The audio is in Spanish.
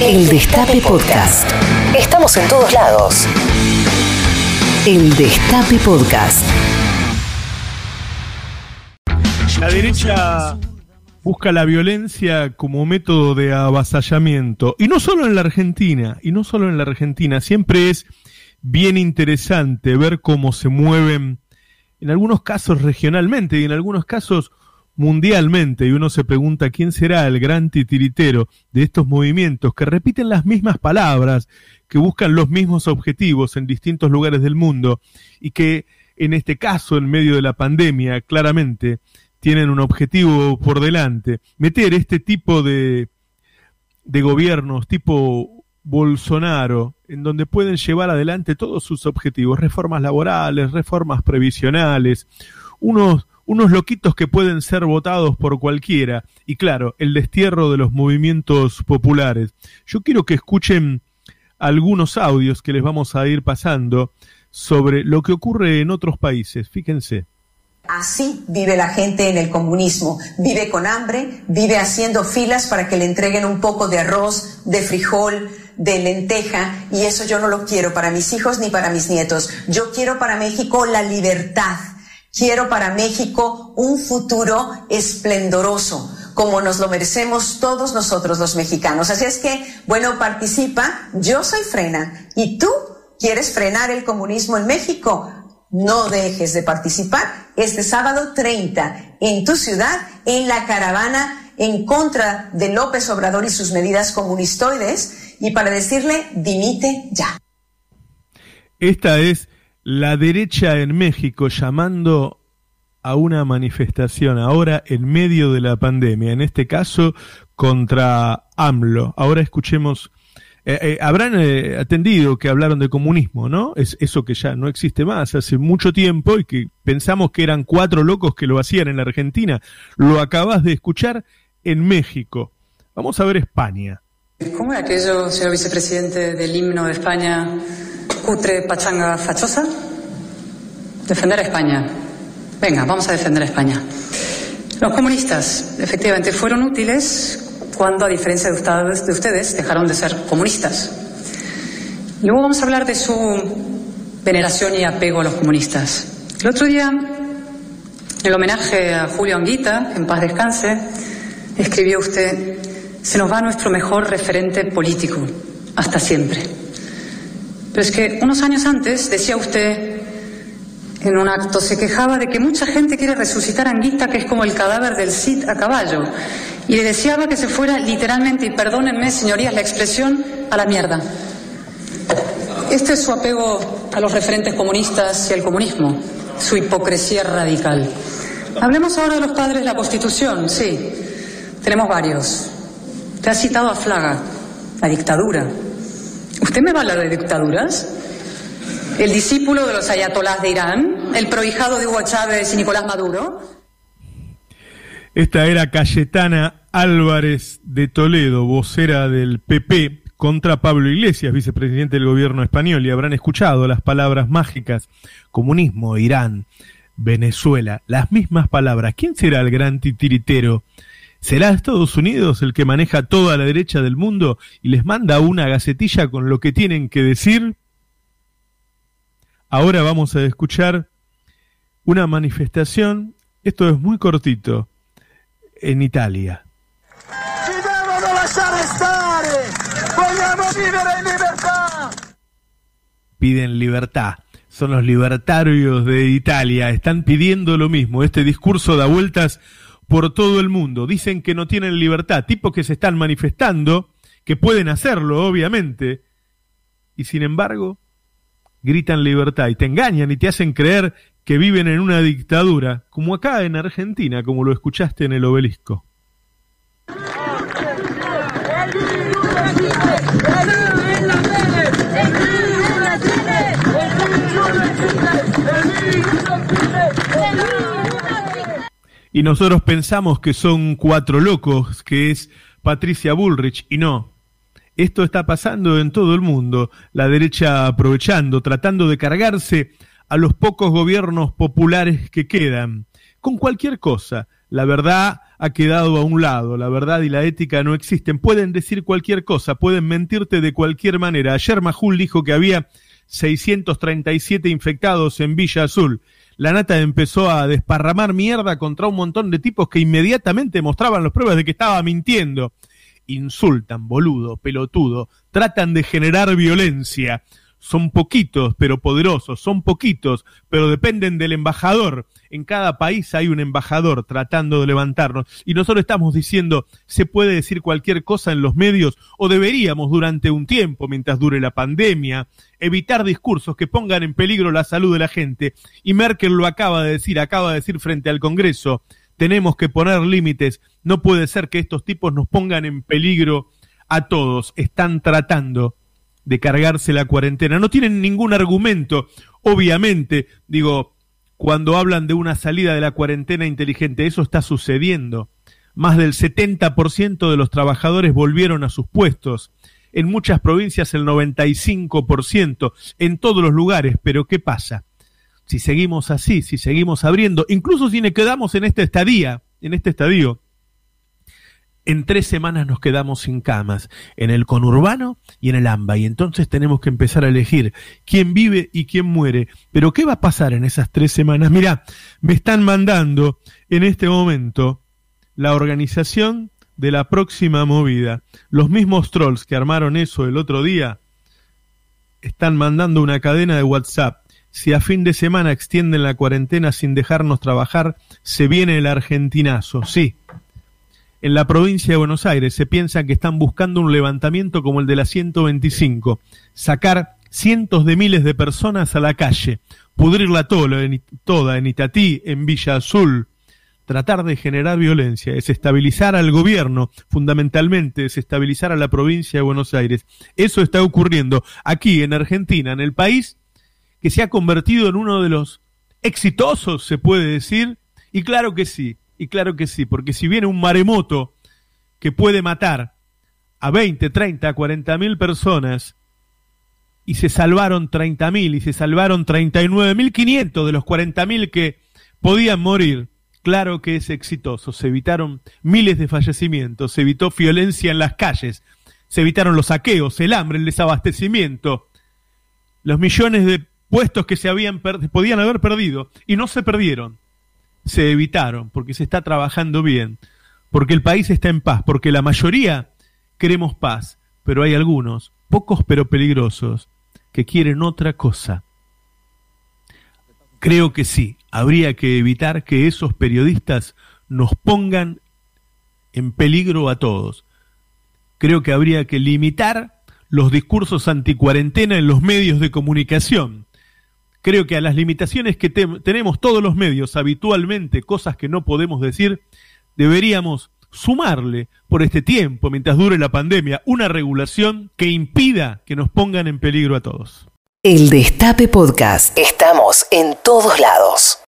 El Destape Podcast. Estamos en todos lados. El Destape Podcast. La derecha busca la violencia como método de avasallamiento. Y no solo en la Argentina, y no solo en la Argentina. Siempre es bien interesante ver cómo se mueven, en algunos casos regionalmente y en algunos casos mundialmente y uno se pregunta quién será el gran titiritero de estos movimientos que repiten las mismas palabras, que buscan los mismos objetivos en distintos lugares del mundo y que en este caso, en medio de la pandemia, claramente tienen un objetivo por delante, meter este tipo de, de gobiernos tipo Bolsonaro, en donde pueden llevar adelante todos sus objetivos, reformas laborales, reformas previsionales, unos unos loquitos que pueden ser votados por cualquiera, y claro, el destierro de los movimientos populares. Yo quiero que escuchen algunos audios que les vamos a ir pasando sobre lo que ocurre en otros países. Fíjense. Así vive la gente en el comunismo. Vive con hambre, vive haciendo filas para que le entreguen un poco de arroz, de frijol, de lenteja, y eso yo no lo quiero para mis hijos ni para mis nietos. Yo quiero para México la libertad Quiero para México un futuro esplendoroso, como nos lo merecemos todos nosotros los mexicanos. Así es que, bueno, participa. Yo soy Frena. ¿Y tú quieres frenar el comunismo en México? No dejes de participar este sábado 30 en tu ciudad en la caravana en contra de López Obrador y sus medidas comunistoides y para decirle dimite ya. Esta es la derecha en México llamando a una manifestación ahora en medio de la pandemia, en este caso contra AMLO. Ahora escuchemos, eh, eh, habrán eh, atendido que hablaron de comunismo, ¿no? Es eso que ya no existe más hace mucho tiempo y que pensamos que eran cuatro locos que lo hacían en la Argentina. Lo acabas de escuchar en México. Vamos a ver España. ¿Cómo era aquello, señor vicepresidente, del himno de España? Cutre pachanga fachosa? Defender a España. Venga, vamos a defender a España. Los comunistas, efectivamente, fueron útiles cuando, a diferencia de ustedes, de ustedes dejaron de ser comunistas. Luego vamos a hablar de su veneración y apego a los comunistas. El otro día, en el homenaje a Julio Anguita, en paz descanse, escribió usted, se nos va nuestro mejor referente político, hasta siempre. Pero es que unos años antes decía usted en un acto, se quejaba de que mucha gente quiere resucitar a Anguita, que es como el cadáver del Cid a caballo, y le deseaba que se fuera literalmente, y perdónenme, señorías, la expresión, a la mierda. Este es su apego a los referentes comunistas y al comunismo, su hipocresía radical. Hablemos ahora de los padres de la Constitución, sí, tenemos varios. Te ha citado a Flaga, la dictadura, ¿Usted me va a hablar de dictaduras? ¿El discípulo de los ayatolás de Irán? ¿El prohijado de Hugo Chávez y Nicolás Maduro? Esta era Cayetana Álvarez de Toledo, vocera del PP, contra Pablo Iglesias, vicepresidente del gobierno español, y habrán escuchado las palabras mágicas, comunismo, Irán, Venezuela, las mismas palabras. ¿Quién será el gran titiritero ¿Será Estados Unidos el que maneja toda la derecha del mundo y les manda una gacetilla con lo que tienen que decir? Ahora vamos a escuchar una manifestación, esto es muy cortito, en Italia. Piden libertad. Son los libertarios de Italia. Están pidiendo lo mismo. Este discurso da vueltas por todo el mundo. Dicen que no tienen libertad, tipos que se están manifestando, que pueden hacerlo, obviamente, y sin embargo gritan libertad y te engañan y te hacen creer que viven en una dictadura, como acá en Argentina, como lo escuchaste en el obelisco. Y nosotros pensamos que son cuatro locos, que es Patricia Bullrich, y no. Esto está pasando en todo el mundo, la derecha aprovechando, tratando de cargarse a los pocos gobiernos populares que quedan, con cualquier cosa. La verdad, ha quedado a un lado. La verdad y la ética no existen. Pueden decir cualquier cosa, pueden mentirte de cualquier manera. Ayer Majul dijo que había 637 infectados en Villa Azul. La nata empezó a desparramar mierda contra un montón de tipos que inmediatamente mostraban las pruebas de que estaba mintiendo. Insultan, boludo, pelotudo, tratan de generar violencia son poquitos pero poderosos, son poquitos pero dependen del embajador. En cada país hay un embajador tratando de levantarnos y nosotros estamos diciendo se puede decir cualquier cosa en los medios o deberíamos durante un tiempo, mientras dure la pandemia, evitar discursos que pongan en peligro la salud de la gente. Y Merkel lo acaba de decir, acaba de decir frente al Congreso, tenemos que poner límites, no puede ser que estos tipos nos pongan en peligro a todos, están tratando de cargarse la cuarentena. No tienen ningún argumento, obviamente, digo, cuando hablan de una salida de la cuarentena inteligente, eso está sucediendo. Más del 70% de los trabajadores volvieron a sus puestos. En muchas provincias el 95%, en todos los lugares. Pero ¿qué pasa? Si seguimos así, si seguimos abriendo, incluso si nos quedamos en este estadía, en este estadio, en tres semanas nos quedamos sin camas, en el conurbano y en el AMBA, y entonces tenemos que empezar a elegir quién vive y quién muere. Pero ¿qué va a pasar en esas tres semanas? Mira, me están mandando en este momento la organización de la próxima movida. Los mismos trolls que armaron eso el otro día están mandando una cadena de WhatsApp. Si a fin de semana extienden la cuarentena sin dejarnos trabajar, se viene el argentinazo. Sí, en la provincia de Buenos Aires se piensa que están buscando un levantamiento como el de la 125, sacar cientos de miles de personas a la calle, pudrirla toda en, toda en Itatí, en Villa Azul, tratar de generar violencia, desestabilizar al gobierno, fundamentalmente desestabilizar a la provincia de Buenos Aires. Eso está ocurriendo aquí en Argentina, en el país que se ha convertido en uno de los exitosos, se puede decir, y claro que sí, y claro que sí, porque si viene un maremoto que puede matar a 20, 30, 40 mil personas y se salvaron 30 mil y se salvaron 39 mil 500 de los 40 mil que podían morir, claro que es exitoso. Se evitaron miles de fallecimientos, se evitó violencia en las calles, se evitaron los saqueos, el hambre, el desabastecimiento, los millones de puestos que se habían podían haber perdido y no se perdieron se evitaron, porque se está trabajando bien, porque el país está en paz, porque la mayoría queremos paz, pero hay algunos, pocos pero peligrosos, que quieren otra cosa. Creo que sí, habría que evitar que esos periodistas nos pongan en peligro a todos. Creo que habría que limitar los discursos anticuarentena en los medios de comunicación creo que a las limitaciones que tenemos todos los medios habitualmente, cosas que no podemos decir, deberíamos sumarle por este tiempo, mientras dure la pandemia, una regulación que impida que nos pongan en peligro a todos. El Destape Podcast. Estamos en todos lados.